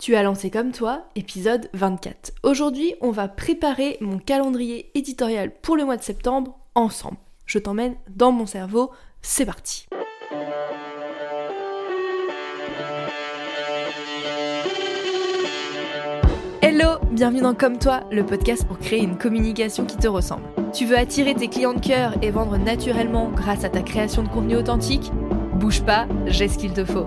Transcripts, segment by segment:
Tu as lancé comme toi, épisode 24. Aujourd'hui, on va préparer mon calendrier éditorial pour le mois de septembre ensemble. Je t'emmène dans mon cerveau, c'est parti. Hello, bienvenue dans Comme toi, le podcast pour créer une communication qui te ressemble. Tu veux attirer tes clients de cœur et vendre naturellement grâce à ta création de contenu authentique? Bouge pas, j'ai ce qu'il te faut.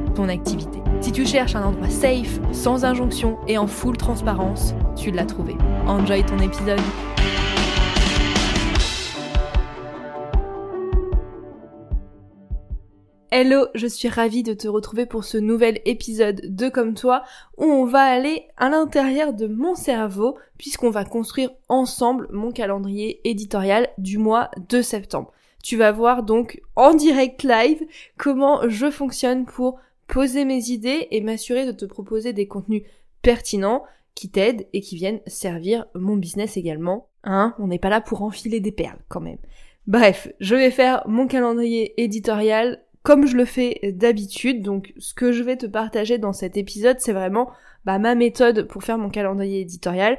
ton activité. Si tu cherches un endroit safe, sans injonction et en full transparence, tu l'as trouvé. Enjoy ton épisode. Hello, je suis ravie de te retrouver pour ce nouvel épisode de Comme toi où on va aller à l'intérieur de mon cerveau puisqu'on va construire ensemble mon calendrier éditorial du mois de septembre. Tu vas voir donc en direct live comment je fonctionne pour poser mes idées et m'assurer de te proposer des contenus pertinents qui t'aident et qui viennent servir mon business également. Hein, on n'est pas là pour enfiler des perles quand même. Bref, je vais faire mon calendrier éditorial comme je le fais d'habitude. Donc ce que je vais te partager dans cet épisode, c'est vraiment bah, ma méthode pour faire mon calendrier éditorial.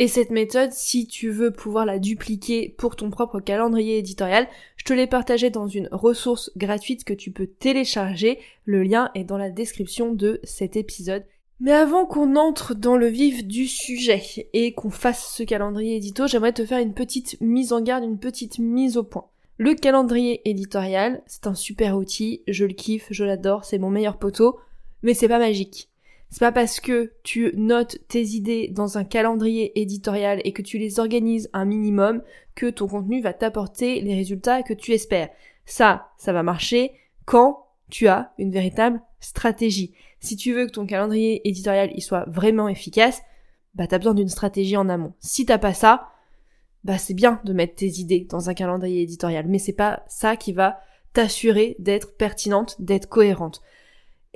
Et cette méthode, si tu veux pouvoir la dupliquer pour ton propre calendrier éditorial, je te l'ai partagé dans une ressource gratuite que tu peux télécharger. Le lien est dans la description de cet épisode. Mais avant qu'on entre dans le vif du sujet et qu'on fasse ce calendrier édito, j'aimerais te faire une petite mise en garde, une petite mise au point. Le calendrier éditorial, c'est un super outil, je le kiffe, je l'adore, c'est mon meilleur poteau, mais c'est pas magique. C'est pas parce que tu notes tes idées dans un calendrier éditorial et que tu les organises un minimum que ton contenu va t'apporter les résultats que tu espères. Ça, ça va marcher quand tu as une véritable stratégie. Si tu veux que ton calendrier éditorial il soit vraiment efficace, bah t'as besoin d'une stratégie en amont. Si t'as pas ça, bah c'est bien de mettre tes idées dans un calendrier éditorial, mais c'est pas ça qui va t'assurer d'être pertinente, d'être cohérente.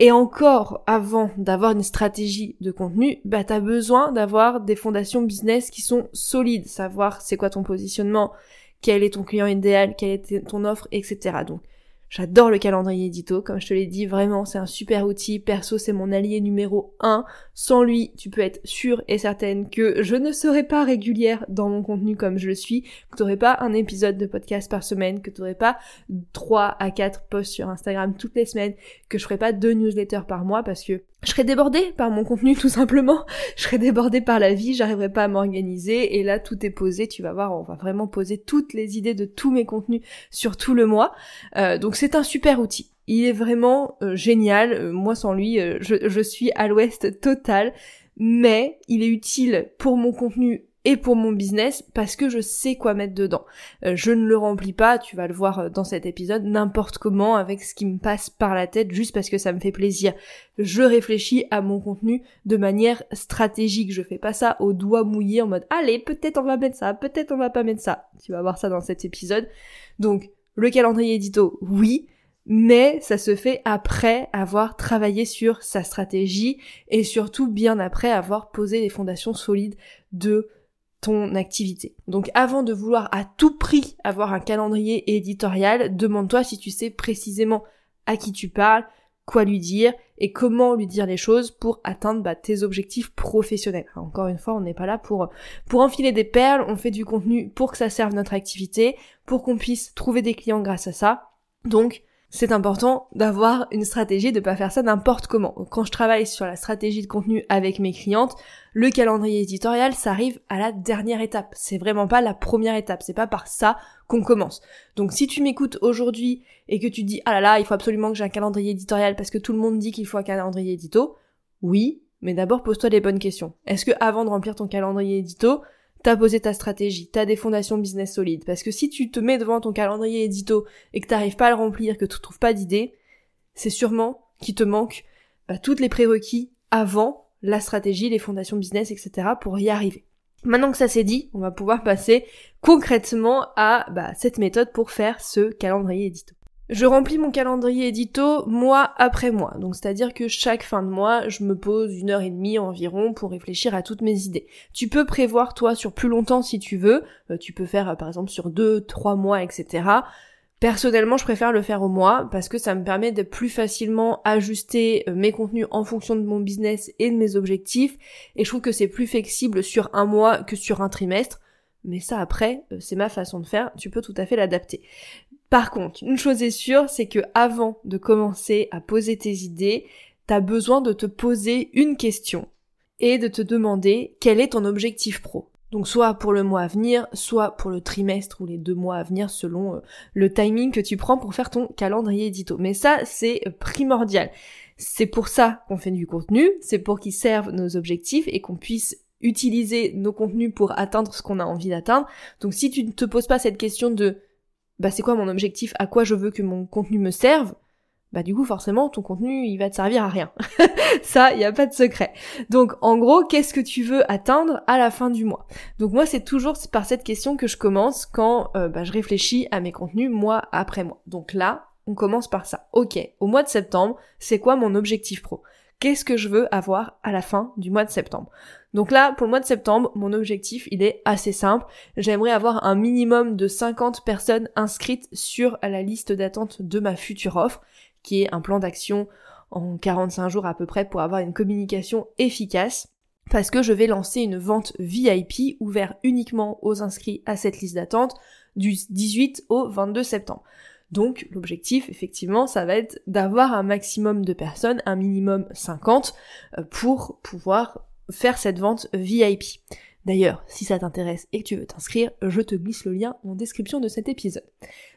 Et encore, avant d'avoir une stratégie de contenu, bah t'as besoin d'avoir des fondations business qui sont solides, savoir c'est quoi ton positionnement, quel est ton client idéal, quelle est ton offre, etc. Donc J'adore le calendrier édito, comme je te l'ai dit, vraiment c'est un super outil. Perso, c'est mon allié numéro 1. Sans lui, tu peux être sûre et certaine que je ne serai pas régulière dans mon contenu comme je le suis, que tu n'aurais pas un épisode de podcast par semaine, que tu n'aurais pas 3 à 4 posts sur Instagram toutes les semaines, que je ferais pas deux newsletters par mois parce que je serais débordée par mon contenu tout simplement. Je serais débordée par la vie, j'arriverais pas à m'organiser et là tout est posé. Tu vas voir, on va vraiment poser toutes les idées de tous mes contenus sur tout le mois. Euh, donc c'est un super outil. Il est vraiment euh, génial. Euh, moi sans lui, je, je suis à l'ouest total. Mais il est utile pour mon contenu et pour mon business parce que je sais quoi mettre dedans. Euh, je ne le remplis pas, tu vas le voir euh, dans cet épisode, n'importe comment avec ce qui me passe par la tête juste parce que ça me fait plaisir. Je réfléchis à mon contenu de manière stratégique, je fais pas ça au doigt mouillé en mode allez, peut-être on va mettre ça, peut-être on va pas mettre ça. Tu vas voir ça dans cet épisode. Donc, le calendrier édito, oui, mais ça se fait après avoir travaillé sur sa stratégie et surtout bien après avoir posé les fondations solides de ton activité. Donc avant de vouloir à tout prix avoir un calendrier éditorial, demande-toi si tu sais précisément à qui tu parles, quoi lui dire et comment lui dire les choses pour atteindre bah, tes objectifs professionnels. encore une fois, on n'est pas là pour pour enfiler des perles, on fait du contenu pour que ça serve notre activité, pour qu'on puisse trouver des clients grâce à ça. Donc c'est important d'avoir une stratégie, de pas faire ça n'importe comment. Quand je travaille sur la stratégie de contenu avec mes clientes, le calendrier éditorial, ça arrive à la dernière étape. C'est vraiment pas la première étape. C'est pas par ça qu'on commence. Donc si tu m'écoutes aujourd'hui et que tu dis, ah là là, il faut absolument que j'ai un calendrier éditorial parce que tout le monde dit qu'il faut un calendrier édito, oui, mais d'abord pose-toi les bonnes questions. Est-ce que avant de remplir ton calendrier édito, t'as posé ta stratégie, t'as des fondations business solides. Parce que si tu te mets devant ton calendrier édito et que t'arrives pas à le remplir, que tu trouves pas d'idées, c'est sûrement qu'il te manque bah, toutes les prérequis avant la stratégie, les fondations business, etc. pour y arriver. Maintenant que ça s'est dit, on va pouvoir passer concrètement à bah, cette méthode pour faire ce calendrier édito. Je remplis mon calendrier édito mois après mois, donc c'est-à-dire que chaque fin de mois, je me pose une heure et demie environ pour réfléchir à toutes mes idées. Tu peux prévoir toi sur plus longtemps si tu veux, euh, tu peux faire euh, par exemple sur deux, trois mois, etc. Personnellement, je préfère le faire au mois parce que ça me permet de plus facilement ajuster euh, mes contenus en fonction de mon business et de mes objectifs et je trouve que c'est plus flexible sur un mois que sur un trimestre. Mais ça après, c'est ma façon de faire, tu peux tout à fait l'adapter. Par contre, une chose est sûre, c'est que avant de commencer à poser tes idées, t'as besoin de te poser une question et de te demander quel est ton objectif pro. Donc soit pour le mois à venir, soit pour le trimestre ou les deux mois à venir selon euh, le timing que tu prends pour faire ton calendrier édito. Mais ça, c'est primordial. C'est pour ça qu'on fait du contenu, c'est pour qu'il serve nos objectifs et qu'on puisse utiliser nos contenus pour atteindre ce qu'on a envie d'atteindre. Donc si tu ne te poses pas cette question de bah c'est quoi mon objectif, à quoi je veux que mon contenu me serve, bah du coup forcément ton contenu il va te servir à rien. Ça, il a pas de secret. Donc en gros, qu'est-ce que tu veux atteindre à la fin du mois? Donc moi c'est toujours par cette question que je commence quand euh, bah, je réfléchis à mes contenus mois après mois. Donc là, on commence par ça. Ok, au mois de septembre, c'est quoi mon objectif pro? Qu'est-ce que je veux avoir à la fin du mois de septembre donc là, pour le mois de septembre, mon objectif, il est assez simple. J'aimerais avoir un minimum de 50 personnes inscrites sur la liste d'attente de ma future offre, qui est un plan d'action en 45 jours à peu près pour avoir une communication efficace. Parce que je vais lancer une vente VIP ouverte uniquement aux inscrits à cette liste d'attente du 18 au 22 septembre. Donc l'objectif, effectivement, ça va être d'avoir un maximum de personnes, un minimum 50, euh, pour pouvoir faire cette vente VIP. D'ailleurs, si ça t'intéresse et que tu veux t'inscrire, je te glisse le lien en description de cet épisode.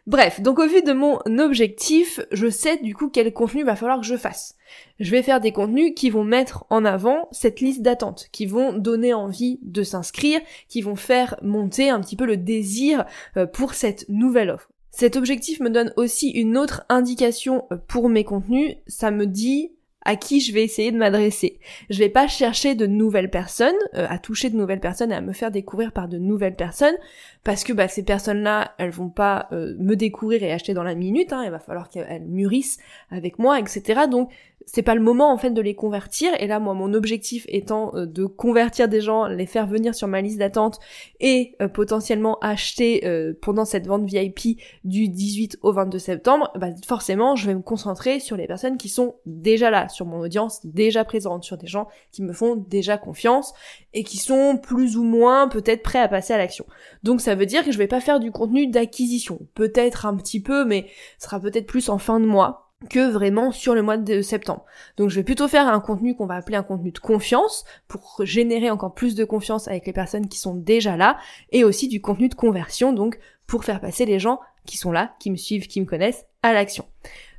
Bref, donc au vu de mon objectif, je sais du coup quel contenu va falloir que je fasse. Je vais faire des contenus qui vont mettre en avant cette liste d'attente, qui vont donner envie de s'inscrire, qui vont faire monter un petit peu le désir euh, pour cette nouvelle offre. Cet objectif me donne aussi une autre indication euh, pour mes contenus, ça me dit à qui je vais essayer de m'adresser. Je vais pas chercher de nouvelles personnes, euh, à toucher de nouvelles personnes et à me faire découvrir par de nouvelles personnes, parce que bah, ces personnes-là, elles vont pas euh, me découvrir et acheter dans la minute, hein, il va falloir qu'elles mûrissent avec moi, etc. Donc c'est pas le moment en fait de les convertir. Et là moi mon objectif étant euh, de convertir des gens, les faire venir sur ma liste d'attente et euh, potentiellement acheter euh, pendant cette vente VIP du 18 au 22 septembre, bah forcément je vais me concentrer sur les personnes qui sont déjà là, sur mon audience déjà présente, sur des gens qui me font déjà confiance et qui sont plus ou moins peut-être prêts à passer à l'action. Donc ça veut dire que je vais pas faire du contenu d'acquisition, peut-être un petit peu mais ce sera peut-être plus en fin de mois que vraiment sur le mois de septembre. Donc je vais plutôt faire un contenu qu'on va appeler un contenu de confiance pour générer encore plus de confiance avec les personnes qui sont déjà là et aussi du contenu de conversion donc pour faire passer les gens qui sont là, qui me suivent, qui me connaissent à l'action.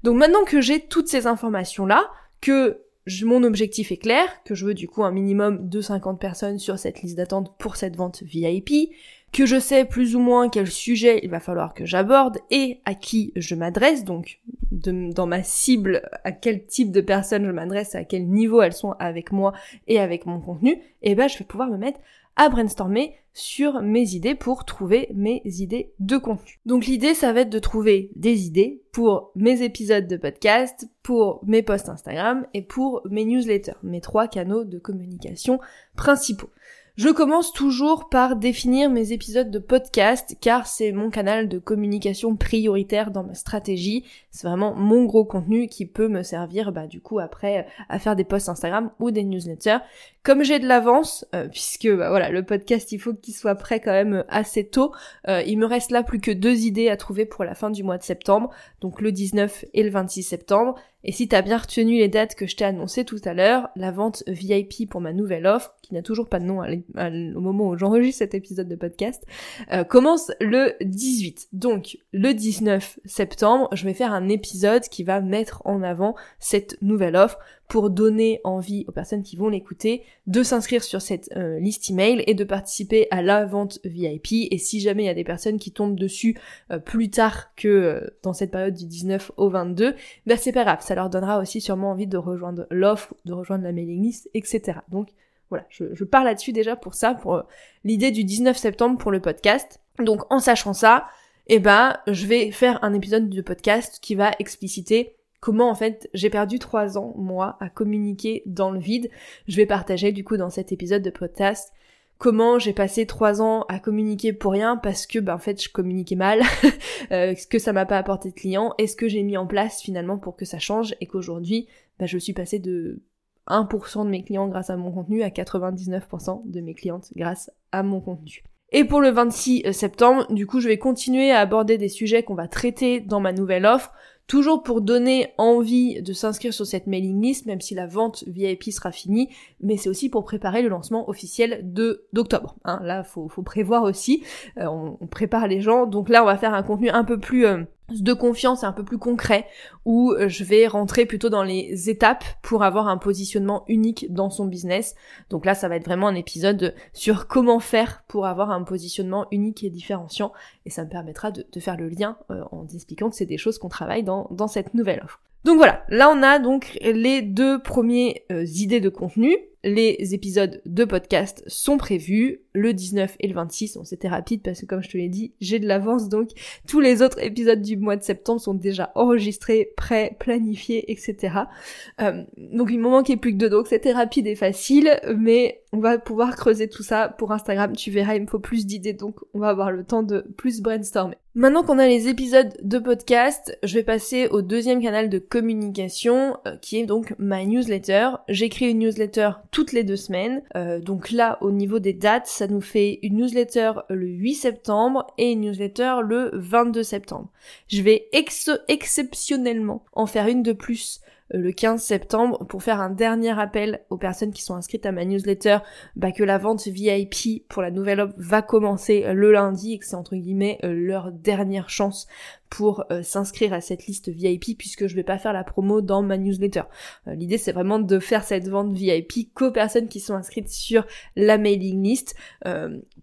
Donc maintenant que j'ai toutes ces informations là, que mon objectif est clair, que je veux du coup un minimum de 50 personnes sur cette liste d'attente pour cette vente VIP, que je sais plus ou moins quel sujet il va falloir que j'aborde et à qui je m'adresse, donc dans ma cible, à quel type de personnes je m'adresse, à quel niveau elles sont avec moi et avec mon contenu, et ben je vais pouvoir me mettre à brainstormer sur mes idées pour trouver mes idées de contenu. Donc l'idée ça va être de trouver des idées pour mes épisodes de podcast, pour mes posts Instagram et pour mes newsletters, mes trois canaux de communication principaux. Je commence toujours par définir mes épisodes de podcast car c'est mon canal de communication prioritaire dans ma stratégie. C'est vraiment mon gros contenu qui peut me servir bah, du coup après à faire des posts Instagram ou des newsletters. Comme j'ai de l'avance, euh, puisque bah, voilà le podcast il faut qu'il soit prêt quand même assez tôt, euh, il me reste là plus que deux idées à trouver pour la fin du mois de septembre, donc le 19 et le 26 septembre. Et si t'as bien retenu les dates que je t'ai annoncées tout à l'heure, la vente VIP pour ma nouvelle offre, qui n'a toujours pas de nom au moment où j'enregistre cet épisode de podcast, euh, commence le 18. Donc le 19 septembre, je vais faire un épisode qui va mettre en avant cette nouvelle offre pour donner envie aux personnes qui vont l'écouter de s'inscrire sur cette euh, liste email et de participer à la vente VIP. Et si jamais il y a des personnes qui tombent dessus euh, plus tard que euh, dans cette période du 19 au 22, ben c'est pas grave, ça leur donnera aussi sûrement envie de rejoindre l'offre, de rejoindre la mailing list, etc. Donc voilà, je, je pars là-dessus déjà pour ça, pour l'idée du 19 septembre pour le podcast. Donc en sachant ça, eh ben, je vais faire un épisode de podcast qui va expliciter comment en fait j'ai perdu trois ans, moi, à communiquer dans le vide. Je vais partager du coup dans cet épisode de podcast comment j'ai passé trois ans à communiquer pour rien parce que ben en fait je communiquais mal, euh, ce que ça m'a pas apporté de clients, et ce que j'ai mis en place finalement pour que ça change et qu'aujourd'hui ben, je suis passée de 1% de mes clients grâce à mon contenu à 99% de mes clientes grâce à mon contenu. Et pour le 26 septembre, du coup, je vais continuer à aborder des sujets qu'on va traiter dans ma nouvelle offre, toujours pour donner envie de s'inscrire sur cette mailing list, même si la vente VIP sera finie, mais c'est aussi pour préparer le lancement officiel de d'octobre. Hein. Là, faut, faut prévoir aussi, euh, on, prépare les gens, donc là, on va faire un contenu un peu plus euh, de confiance un peu plus concret où euh, je vais rentrer plutôt dans les étapes pour avoir un positionnement unique dans son business. Donc là, ça va être vraiment un épisode sur comment faire pour avoir un positionnement unique et différenciant et ça me permettra de, faire le lien euh, en expliquant que c'est des choses qu'on travaille dans, dans cette nouvelle offre. Donc voilà, là on a donc les deux premières euh, idées de contenu. Les épisodes de podcast sont prévus le 19 et le 26. Bon, c'était rapide parce que comme je te l'ai dit, j'ai de l'avance donc tous les autres épisodes du mois de septembre sont déjà enregistrés, prêts, planifiés, etc. Euh, donc il me manquait plus que deux, donc c'était rapide et facile, mais on va pouvoir creuser tout ça pour Instagram. Tu verras, il me faut plus d'idées, donc on va avoir le temps de plus brainstormer. Maintenant qu'on a les épisodes de podcast, je vais passer au deuxième canal de communication euh, qui est donc ma newsletter. J'écris une newsletter toutes les deux semaines. Euh, donc là, au niveau des dates, ça nous fait une newsletter le 8 septembre et une newsletter le 22 septembre. Je vais exceptionnellement en faire une de plus le 15 septembre pour faire un dernier appel aux personnes qui sont inscrites à ma newsletter bah, que la vente VIP pour la nouvelle offre va commencer le lundi et que c'est entre guillemets euh, leur dernière chance pour euh, s'inscrire à cette liste VIP puisque je vais pas faire la promo dans ma newsletter. L'idée c'est vraiment de faire cette vente VIP qu'aux personnes qui sont inscrites sur la mailing list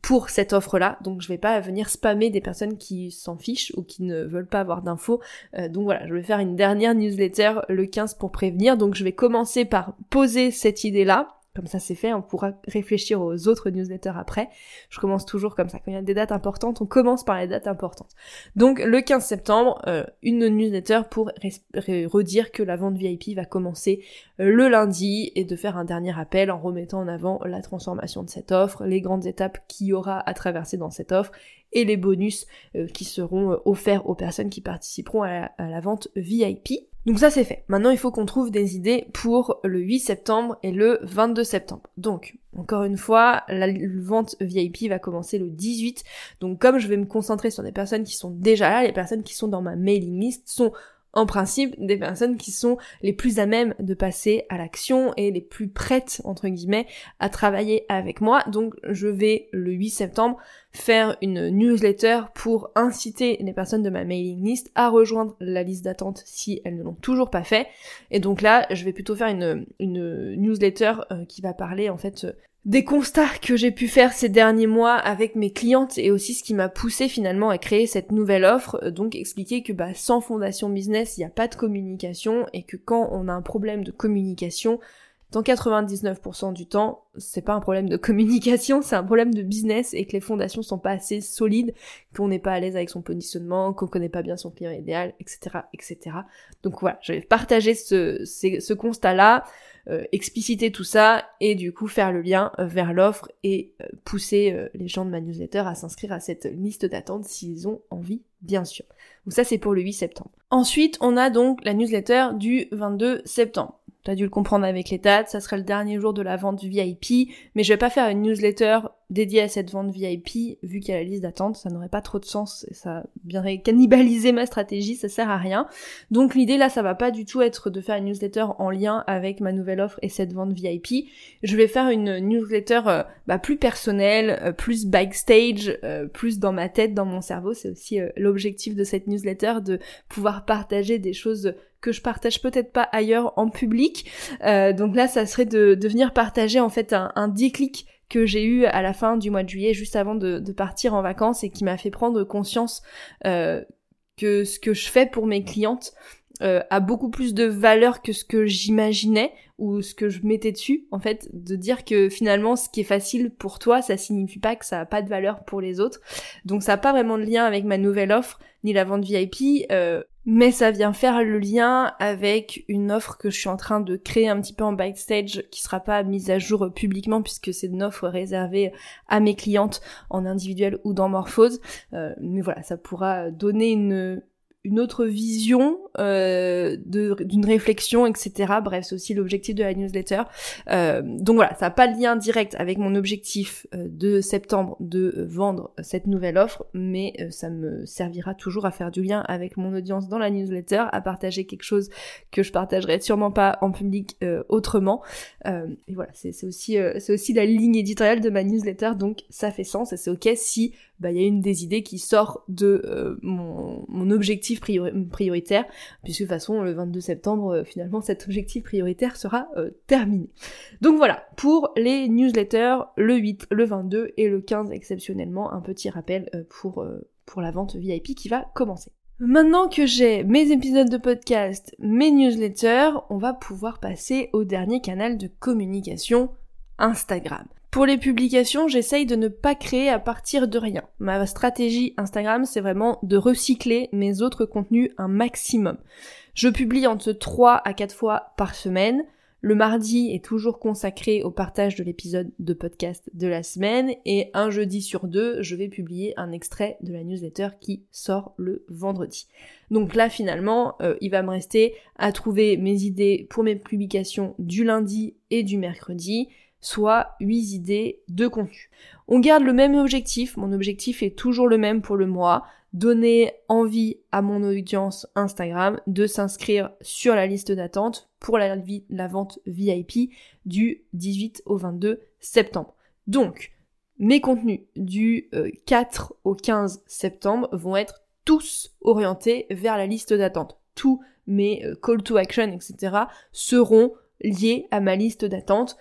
pour cette offre-là. Donc je vais pas venir spammer des personnes qui s'en fichent ou qui ne veulent pas avoir d'infos. Euh, donc voilà, je vais faire une dernière newsletter le 15 pour prévenir. Donc je vais commencer par poser cette idée-là comme ça c'est fait, on pourra réfléchir aux autres newsletters après. Je commence toujours comme ça. Quand il y a des dates importantes, on commence par les dates importantes. Donc le 15 septembre, euh, une newsletter pour redire que la vente VIP va commencer euh, le lundi et de faire un dernier appel en remettant en avant la transformation de cette offre, les grandes étapes qu'il y aura à traverser dans cette offre et les bonus euh, qui seront offerts aux personnes qui participeront à la vente VIP. Donc ça c'est fait. Maintenant il faut qu'on trouve des idées pour le 8 septembre et le 22 septembre. Donc encore une fois, la vente VIP va commencer le 18. Donc comme je vais me concentrer sur des personnes qui sont déjà là, les personnes qui sont dans ma mailing list sont en principe des personnes qui sont les plus à même de passer à l'action et les plus prêtes entre guillemets à travailler avec moi. Donc je vais le 8 septembre faire une newsletter pour inciter les personnes de ma mailing list à rejoindre la liste d'attente si elles ne l'ont toujours pas fait. Et donc là, je vais plutôt faire une, une newsletter euh, qui va parler en fait des constats que j'ai pu faire ces derniers mois avec mes clientes et aussi ce qui m'a poussé finalement à créer cette nouvelle offre, euh, donc expliquer que bah, sans fondation business, il n'y a pas de communication et que quand on a un problème de communication, dans 99% du temps, c'est pas un problème de communication, c'est un problème de business et que les fondations sont pas assez solides, qu'on n'est pas à l'aise avec son positionnement, qu'on connaît pas bien son client idéal, etc., etc. Donc voilà, je vais partager ce, ce constat-là. Euh, expliciter tout ça et du coup faire le lien vers l'offre et euh, pousser euh, les gens de ma newsletter à s'inscrire à cette liste d'attente s'ils ont envie, bien sûr. Donc ça c'est pour le 8 septembre. Ensuite, on a donc la newsletter du 22 septembre. T'as dû le comprendre avec les dates, ça sera le dernier jour de la vente VIP, mais je vais pas faire une newsletter dédiée à cette vente VIP, vu qu'il y a la liste d'attente, ça n'aurait pas trop de sens, et ça viendrait cannibaliser ma stratégie, ça sert à rien. Donc l'idée là, ça va pas du tout être de faire une newsletter en lien avec ma nouvelle offre et cette vente VIP. Je vais faire une newsletter euh, bah, plus personnelle, euh, plus backstage, euh, plus dans ma tête, dans mon cerveau. C'est aussi l'objectif de cette newsletter, de pouvoir partager des choses que je partage peut-être pas ailleurs en public. Euh, donc là, ça serait de, de venir partager en fait un, un déclic que j'ai eu à la fin du mois de juillet, juste avant de, partir en vacances, et qui m'a fait prendre conscience euh, que ce que je fais pour mes clientes, euh, a beaucoup plus de valeur que ce que j'imaginais ou ce que je mettais dessus, en fait, de dire que finalement ce qui est facile pour toi, ça signifie pas que ça a pas de valeur pour les autres. Donc ça a pas vraiment de lien avec ma nouvelle offre, ni la vente VIP, euh, mais ça vient faire le lien avec une offre que je suis en train de créer un petit peu en backstage qui sera pas mise à jour publiquement puisque c'est une offre réservée à mes clientes en individuel ou dans Morphose. Euh, mais voilà, ça pourra donner une une autre vision euh, d'une réflexion, etc. Bref, c'est aussi l'objectif de la newsletter. Euh, donc voilà, ça n'a pas de lien direct avec mon objectif euh, de septembre de vendre cette nouvelle offre, mais euh, ça me servira toujours à faire du lien avec mon audience dans la newsletter, à partager quelque chose que je partagerai sûrement pas en public autrement. et voilà, c'est aussi, c'est aussi la ligne éditoriale de ma newsletter, donc ça fait sens et c'est ok si bah, il y a une des idées qui sort de euh, mon, mon, objectif prioritaire, puisque de toute façon, le 22 septembre, euh, finalement, cet objectif prioritaire sera euh, terminé. Donc voilà, pour les newsletters, le 8, le 22 et le 15 exceptionnellement, un petit rappel pour, pour la vente VIP qui va commencer. Maintenant que j'ai mes épisodes de podcast, mes newsletters, on va pouvoir passer au dernier canal de communication, Instagram. Pour les publications, j'essaye de ne pas créer à partir de rien. Ma stratégie Instagram, c'est vraiment de recycler mes autres contenus un maximum. Je publie entre 3 à 4 fois par semaine. Le mardi est toujours consacré au partage de l'épisode de podcast de la semaine et un jeudi sur deux, je vais publier un extrait de la newsletter qui sort le vendredi. Donc là finalement, euh, il va me rester à trouver mes idées pour mes publications du lundi et du mercredi soit 8 idées de contenu. On garde le même objectif, mon objectif est toujours le même pour le mois, donner envie à mon audience Instagram de s'inscrire sur la liste d'attente pour la, vente VIP du 18 au 22 septembre. Donc, mes contenus du 4 euh, au 15 septembre vont être tous orientés vers la liste d'attente. Tous mes euh, call to action, etc. seront liés à ma liste d'attente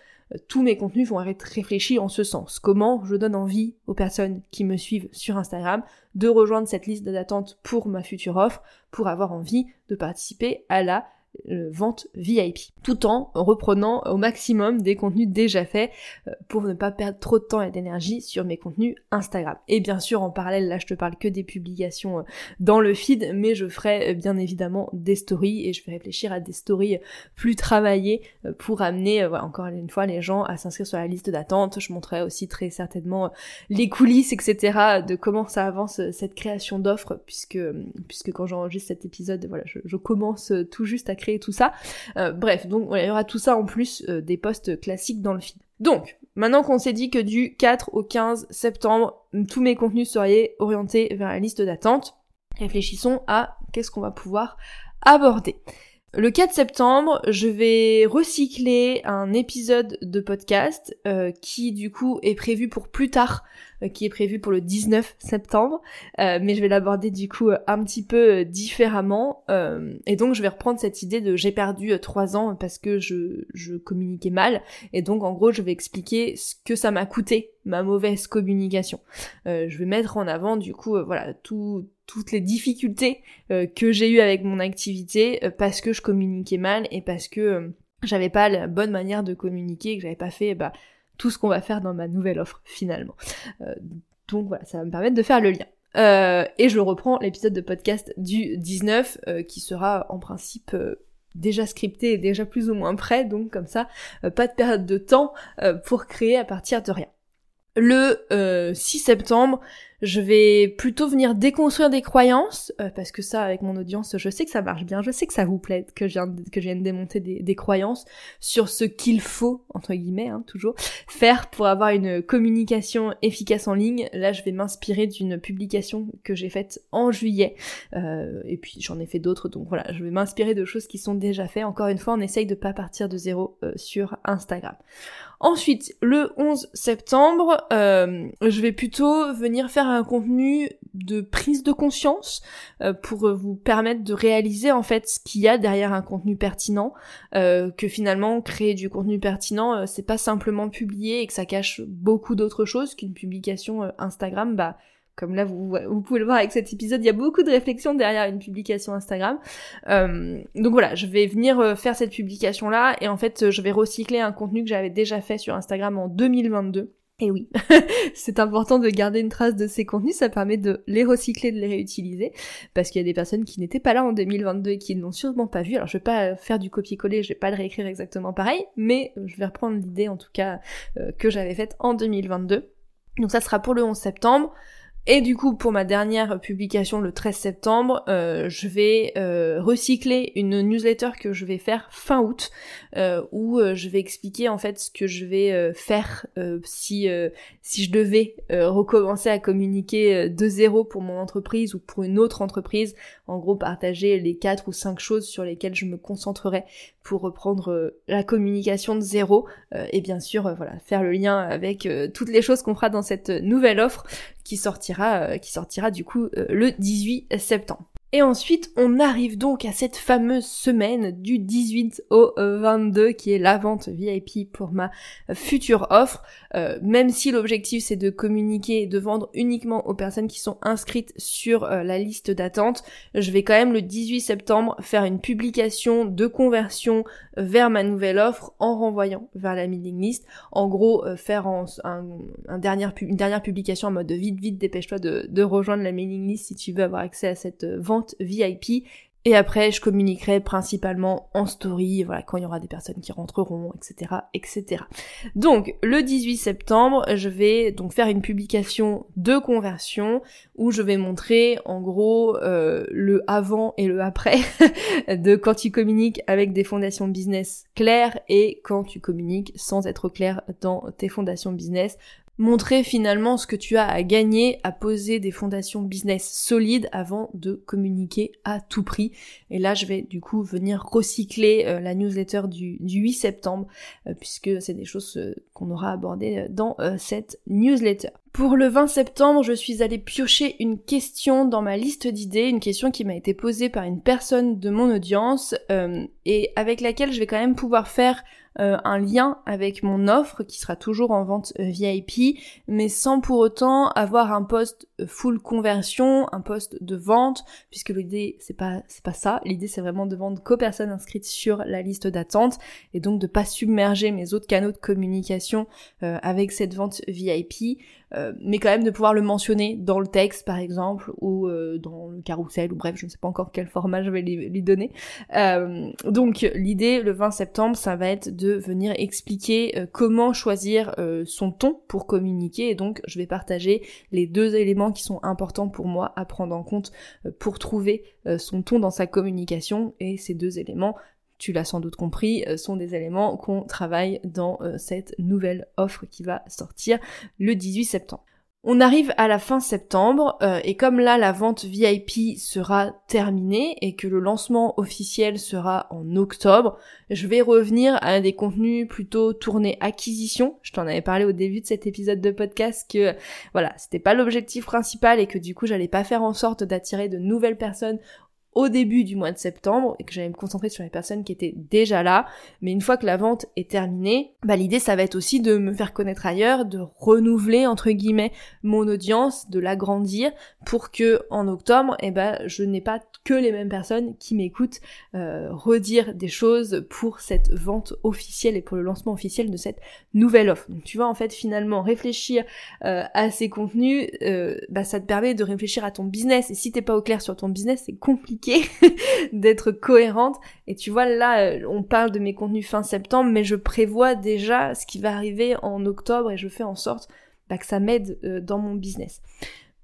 tous mes contenus vont être réfléchis en ce sens. Comment je donne envie aux personnes qui me suivent sur Instagram de rejoindre cette liste d'attente pour ma future offre, pour avoir envie de participer à la vente VIP, tout en reprenant au maximum des contenus déjà faits euh, pour ne pas perdre trop de temps et d'énergie sur mes contenus Instagram. Et bien sûr, en parallèle, là je te parle que des publications euh, dans le feed, mais je ferai bien évidemment des stories et je vais réfléchir à des stories plus travaillées pour amener, encore une fois, les gens à s'inscrire sur la liste d'attente. Je montrerai aussi très certainement les coulisses, etc. de comment ça avance cette création d'offres, puisque, puisque quand j'enregistre cet épisode, voilà, je commence tout juste à créer tout ça. Euh, bref, donc il y aura tout ça en plus euh, des posts classiques dans le feed. Donc, maintenant qu'on s'est dit que du 4 au 15 septembre, tous mes contenus seraient orientés vers la liste d'attente, réfléchissons à qu'est-ce qu'on va pouvoir aborder. Le 4 septembre, je vais recycler un épisode de podcast euh, qui du coup est prévu pour plus tard, euh, qui est prévu pour le 19 septembre, euh, mais je vais l'aborder du coup un petit peu différemment. et donc je vais reprendre cette idée de j'ai perdu trois ans parce que je, je communiquais mal, et donc en gros je vais expliquer ce que ça m'a coûté ma mauvaise communication. je vais mettre en avant du coup voilà tout toutes les difficultés euh, que j'ai eues avec mon activité euh, parce que je communiquais mal et parce que euh, j'avais pas la bonne manière de communiquer que j'avais pas fait bah, tout ce qu'on va faire dans ma nouvelle offre finalement. donc voilà, ça va me permettre de faire le lien. et je reprends l'épisode de podcast du 19 qui sera en principe déjà scripté et déjà plus ou moins prêt, donc comme ça, pas de période de temps pour créer à partir de rien. Le 6 septembre, je vais plutôt venir déconstruire des croyances, euh, parce que ça, avec mon audience, je sais que ça marche bien, je sais que ça vous plaît, que je viens de, que je démonter des, des, croyances sur ce qu'il faut, entre guillemets, hein, toujours, faire pour avoir une communication efficace en ligne. Là, je vais m'inspirer d'une publication que j'ai faite en juillet, euh, et puis j'en ai fait d'autres, donc voilà, je vais m'inspirer de choses qui sont déjà faites. Encore une fois, on essaye de pas partir de zéro euh, sur Instagram. Ensuite, le 11 septembre, euh, je vais plutôt venir faire un contenu de prise de conscience euh, pour vous permettre de réaliser en fait ce qu'il y a derrière un contenu pertinent, euh, que finalement créer du contenu pertinent, c'est pas simplement publier et que ça cache beaucoup d'autres choses qu'une publication Instagram, bah comme là vous, pouvez le voir avec cet épisode, il y a beaucoup de réflexions derrière une publication Instagram. Euh, donc voilà, je vais venir euh, faire cette publication là et en fait je vais recycler un contenu que j'avais déjà fait sur Instagram en 2022. Et oui, c'est important de garder une trace de ces contenus, ça permet de les recycler, de les réutiliser, parce qu'il y a des personnes qui n'étaient pas là en 2022 et qui ne l'ont sûrement pas vu. Alors je vais pas faire du copier-coller, je vais pas le réécrire exactement pareil, mais je vais reprendre l'idée en tout cas que j'avais faite en 2022. Donc ça sera pour le 11 septembre. Et du coup, pour ma dernière publication le 13 septembre, euh, je vais euh, recycler une newsletter que je vais faire fin août, euh, où je vais expliquer en fait ce que je vais faire si si je devais recommencer à communiquer de zéro pour mon entreprise ou pour une autre entreprise. En gros, partager les quatre ou cinq choses sur lesquelles je me concentrerai pour reprendre la communication de zéro et bien sûr voilà faire le lien avec toutes les choses qu'on fera dans cette nouvelle offre qui sortira, euh, qui sortira du coup euh, le 18 septembre. Et ensuite, on arrive donc à cette fameuse semaine du 18 au 22 qui est la vente VIP pour ma future offre. Euh, même si l'objectif c'est de communiquer et de vendre uniquement aux personnes qui sont inscrites sur euh, la liste d'attente, je vais quand même le 18 septembre faire une publication de conversion vers ma nouvelle offre en renvoyant vers la mailing list. En gros, euh, faire un, dernière, une dernière publication en mode vite vite dépêche-toi de rejoindre la mailing list si tu veux avoir accès à cette vente VIP. Et après, je communiquerai principalement en story, voilà, quand il y aura des personnes qui rentreront, etc., etc. Donc, le 18 septembre, je vais donc faire une publication de conversion où je vais montrer, en gros, euh, le avant et le après de quand tu communiques avec des fondations business claires et quand tu communiques sans être clair dans tes fondations business montrer finalement ce que tu as à gagner à poser des fondations business solides avant de communiquer à tout prix. Et là, je vais du coup venir recycler euh, la newsletter du, 8 septembre, euh, puisque c'est des choses euh, qu'on aura abordées dans cette newsletter. Pour le 20 septembre, je suis allée piocher une question dans ma liste d'idées, une question qui m'a été posée par une personne de mon audience et avec laquelle je vais quand même pouvoir faire euh, un lien avec mon offre qui sera toujours en vente euh, VIP, mais sans pour autant avoir un poste euh, full conversion, un poste de vente, puisque l'idée c'est pas c'est pas ça. L'idée c'est vraiment de vendre qu'aux personnes inscrites sur la liste d'attente et donc de pas submerger mes autres canaux de communication avec cette vente VIP. Euh, mais quand même de pouvoir le mentionner dans le texte par exemple ou euh, dans le carrousel ou bref je ne sais pas encore quel format je vais lui, donner. Euh, donc l'idée le 20 septembre ça va être de venir expliquer comment choisir son ton pour communiquer. Et donc je vais partager les deux éléments qui sont importants pour moi à prendre en compte pour trouver son ton dans sa communication. Et ces deux éléments tu l'as sans doute compris, euh, sont des éléments qu'on travaille dans euh, cette nouvelle offre qui va sortir le 18 septembre. On arrive à la fin septembre euh, et comme là la vente VIP sera terminée et que le lancement officiel sera en octobre, je vais revenir à des contenus plutôt tournés acquisition. Je t'en avais parlé au début de cet épisode de podcast que voilà, c'était pas l'objectif principal et que du coup j'allais pas faire en sorte d'attirer de nouvelles personnes au début du mois de septembre et que j'allais me concentrer sur les personnes qui étaient déjà là. Mais une fois que la vente est terminée, bah l'idée ça va être aussi de me faire connaître ailleurs, de renouveler entre guillemets mon audience, de l'agrandir pour que en octobre, eh ben je n'ai pas que les mêmes personnes qui m'écoutent euh, redire des choses pour cette vente officielle et pour le lancement officiel de cette nouvelle offre. Donc tu vois en fait finalement réfléchir euh, à ces contenus, euh, bah ça te permet de réfléchir à ton business et si t'es pas au clair sur ton business c'est compliqué d'être cohérente. Et tu vois, là, euh, on parle de mes contenus fin septembre, mais je prévois déjà ce qui va arriver en octobre et je fais en sorte bah, que ça m'aide euh, dans mon business.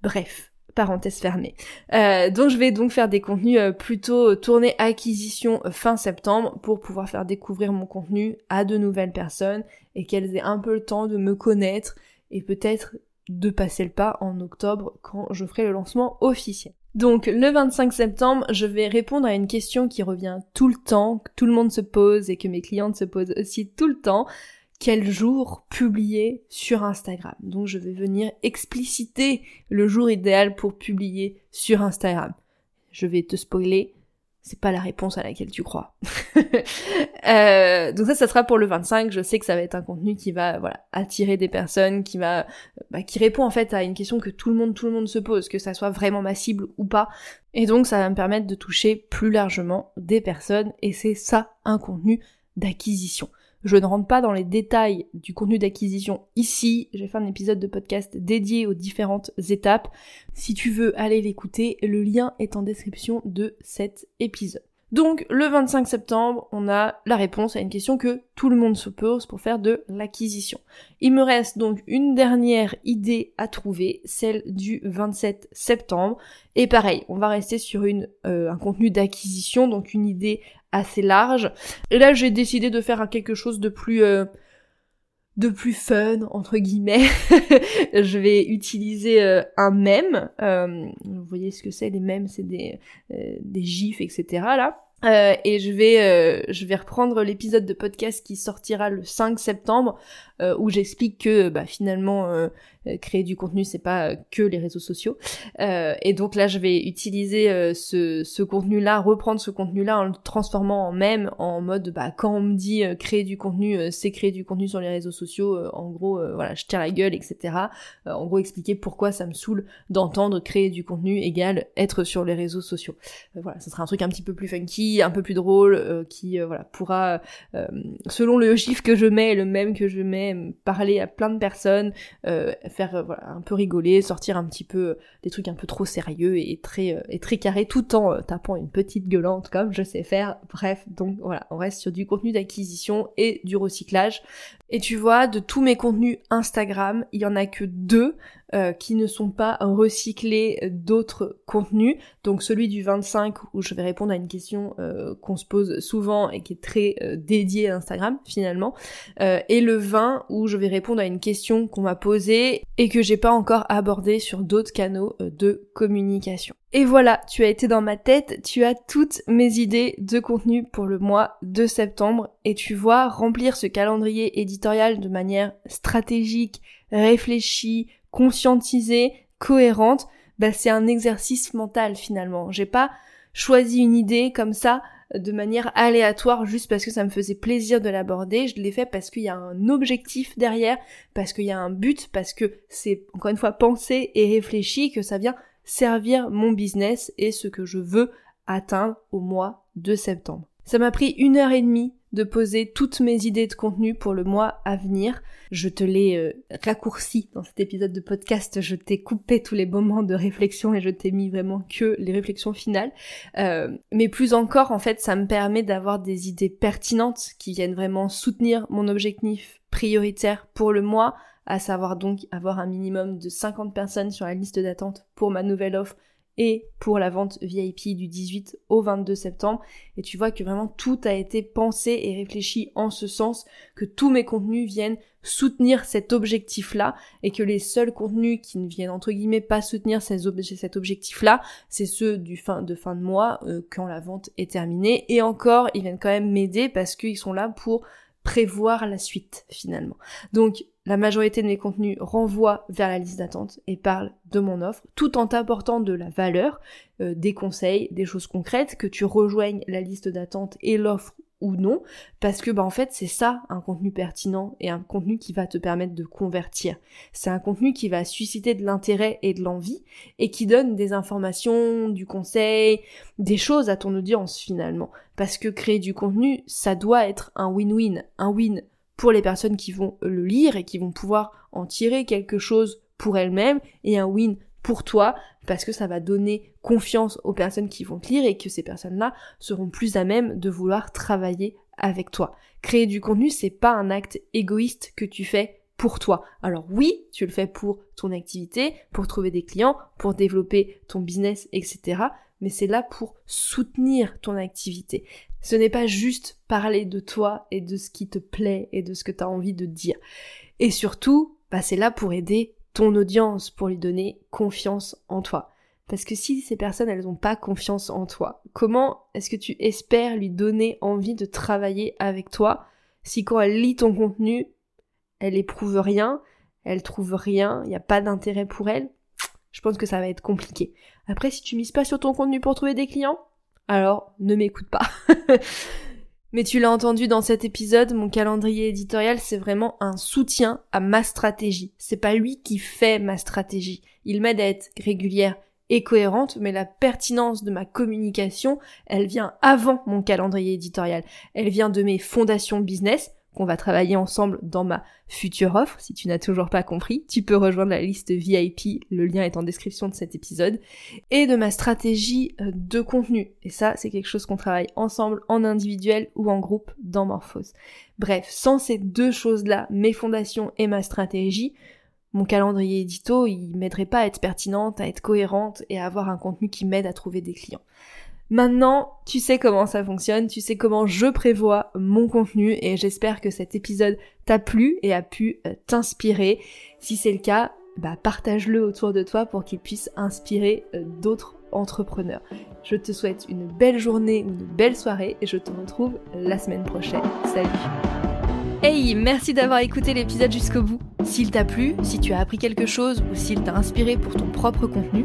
Bref, parenthèse fermée. Euh, donc je vais donc faire des contenus plutôt tournés acquisition fin septembre pour pouvoir faire découvrir mon contenu à de nouvelles personnes et qu'elles aient un peu le temps de me connaître et peut-être de passer le pas en octobre quand je ferai le lancement officiel. Donc le 25 septembre, je vais répondre à une question qui revient tout le temps, que tout le monde se pose et que mes clientes se posent aussi tout le temps. Quel jour publier sur Instagram? Donc je vais venir expliciter le jour idéal pour publier sur Instagram. Je vais te spoiler, c'est pas la réponse à laquelle tu crois. euh, donc ça, ça sera pour le 25. Je sais que ça va être un contenu qui va, voilà, attirer des personnes, qui va, bah, qui répond en fait à une question que tout le monde, tout le monde se pose, que ça soit vraiment ma cible ou pas. Et donc ça va me permettre de toucher plus largement des personnes. Et c'est ça un contenu d'acquisition. Je ne rentre pas dans les détails du contenu d'acquisition ici. J'ai fait un épisode de podcast dédié aux différentes étapes. Si tu veux aller l'écouter, le lien est en description de cet épisode. Donc le 25 septembre, on a la réponse à une question que tout le monde se pose pour faire de l'acquisition. Il me reste donc une dernière idée à trouver, celle du 27 septembre. Et pareil, on va rester sur euh, un contenu d'acquisition, donc une idée assez large. Et là, j'ai décidé de faire quelque chose de plus euh, de plus fun entre guillemets. je vais utiliser euh, un mème. Euh, vous voyez ce que c'est les mèmes, c'est des des gifs, etc. Là. et je vais je vais reprendre l'épisode de podcast qui sortira le 5 septembre où j'explique que bah, finalement euh, créer du contenu, c'est pas euh, que les réseaux sociaux. Euh, et donc là, je vais utiliser ce, ce contenu-là, reprendre ce contenu-là en le transformant en même, en mode, bah, quand on me dit créer du contenu, c'est créer du contenu sur les réseaux sociaux, en gros, voilà, je tire la gueule, etc. en gros, expliquer pourquoi ça me saoule d'entendre créer du contenu égale être sur les réseaux sociaux. voilà, ça sera un truc un petit peu plus funky, un peu plus drôle, qui, voilà, pourra, selon le chiffre que je mets, le même que je mets, parler à plein de personnes, faire euh, voilà, un peu rigoler, sortir un petit peu des trucs un peu trop sérieux et très euh, et très carré tout en euh, tapant une petite gueulante comme je sais faire. Bref, donc voilà, on reste sur du contenu d'acquisition et du recyclage. Et tu vois, de tous mes contenus Instagram, il y en a que deux euh, qui ne sont pas recyclés d'autres contenus. Donc celui du 25 où je vais répondre à une question euh, qu'on se pose souvent et qui est très euh, dédié à Instagram finalement. et le 20 où je vais répondre à une question qu'on m'a posée et que j'ai pas encore abordée sur d'autres canaux de communication. Et voilà, tu as été dans ma tête, tu as toutes mes idées de contenu pour le mois de septembre et tu vois remplir ce calendrier éditorial de manière stratégique, réfléchie, conscientisée, cohérente, bah c'est un exercice mental finalement. J'ai pas choisi une idée comme ça de manière aléatoire juste parce que ça me faisait plaisir de l'aborder, je l'ai fait parce qu'il y a un objectif derrière, parce qu'il y a un but, parce que c'est encore une fois pensé et réfléchi, que ça vient servir mon business et ce que je veux atteindre au mois de septembre. Ça m'a pris une heure et demie de poser toutes mes idées de contenu pour le mois à venir. Je te l'ai euh, raccourci dans cet épisode de podcast, je t'ai coupé tous les moments de réflexion et je t'ai mis vraiment que les réflexions finales. Euh, mais plus encore, en fait, ça me permet d'avoir des idées pertinentes qui viennent vraiment soutenir mon objectif prioritaire pour le mois, à savoir donc avoir un minimum de 50 personnes sur la liste d'attente pour ma nouvelle offre et pour la vente VIP du 18 au 22 septembre. Et tu vois que vraiment tout a été pensé et réfléchi en ce sens que tous mes contenus viennent soutenir cet objectif-là et que les seuls contenus qui ne viennent entre guillemets pas soutenir cet objectif-là, c'est ceux du fin de fin de mois euh, quand la vente est terminée. Et encore, ils viennent quand même m'aider parce qu'ils sont là pour prévoir la suite finalement. Donc la majorité de mes contenus renvoient vers la liste d'attente et parlent de mon offre, tout en t'apportant de la valeur, euh, des conseils, des choses concrètes, que tu rejoignes la liste d'attente et l'offre ou non, parce que bah en fait c'est ça un contenu pertinent et un contenu qui va te permettre de convertir. C'est un contenu qui va susciter de l'intérêt et de l'envie et qui donne des informations, du conseil, des choses à ton audience finalement. Parce que créer du contenu, ça doit être un win-win, un win pour les personnes qui vont le lire et qui vont pouvoir en tirer quelque chose pour elles-mêmes et un win pour toi parce que ça va donner confiance aux personnes qui vont te lire et que ces personnes-là seront plus à même de vouloir travailler avec toi. Créer du contenu, c'est pas un acte égoïste que tu fais pour toi. Alors oui, tu le fais pour ton activité, pour trouver des clients, pour développer ton business, etc. Mais c'est là pour soutenir ton activité. Ce n'est pas juste parler de toi et de ce qui te plaît et de ce que tu as envie de dire. Et surtout, bah, c'est là pour aider ton audience, pour lui donner confiance en toi. Parce que si ces personnes, elles n'ont pas confiance en toi, comment est-ce que tu espères lui donner envie de travailler avec toi si quand elle lit ton contenu, elle éprouve rien, elle trouve rien, il n'y a pas d'intérêt pour elle? Je pense que ça va être compliqué. Après, si tu mises pas sur ton contenu pour trouver des clients, alors ne m'écoute pas. Mais tu l'as entendu dans cet épisode, mon calendrier éditorial, c'est vraiment un soutien à ma stratégie. C'est pas lui qui fait ma stratégie. Il m'aide à être régulière et cohérente, mais la pertinence de ma communication, elle vient avant mon calendrier éditorial. Elle vient de mes fondations business, qu'on va travailler ensemble dans ma future offre. Si tu n'as toujours pas compris, tu peux rejoindre la liste VIP, le lien est en description de cet épisode, et de ma stratégie euh, de contenu. Et ça, c'est quelque chose qu'on travaille ensemble en individuel ou en groupe dans Morphose. Bref, sans ces deux choses-là, mes fondations et ma stratégie, mon calendrier édito, il m'aiderait pas à être pertinente, à être cohérente et à avoir un contenu qui m'aide à trouver des clients. Maintenant, tu sais comment ça fonctionne, tu sais comment je prévois mon contenu et j'espère que cet épisode t'a plu et a pu euh, t'inspirer. Si c'est le cas, bah partage-le autour de toi pour qu'il puisse inspirer euh, d'autres entrepreneurs. Je te souhaite une belle journée ou une belle soirée et je te retrouve la semaine prochaine. Salut Hey, merci d'avoir écouté l'épisode jusqu'au bout. S'il t'a plu, si tu as appris quelque chose ou s'il t'a inspiré pour ton propre contenu,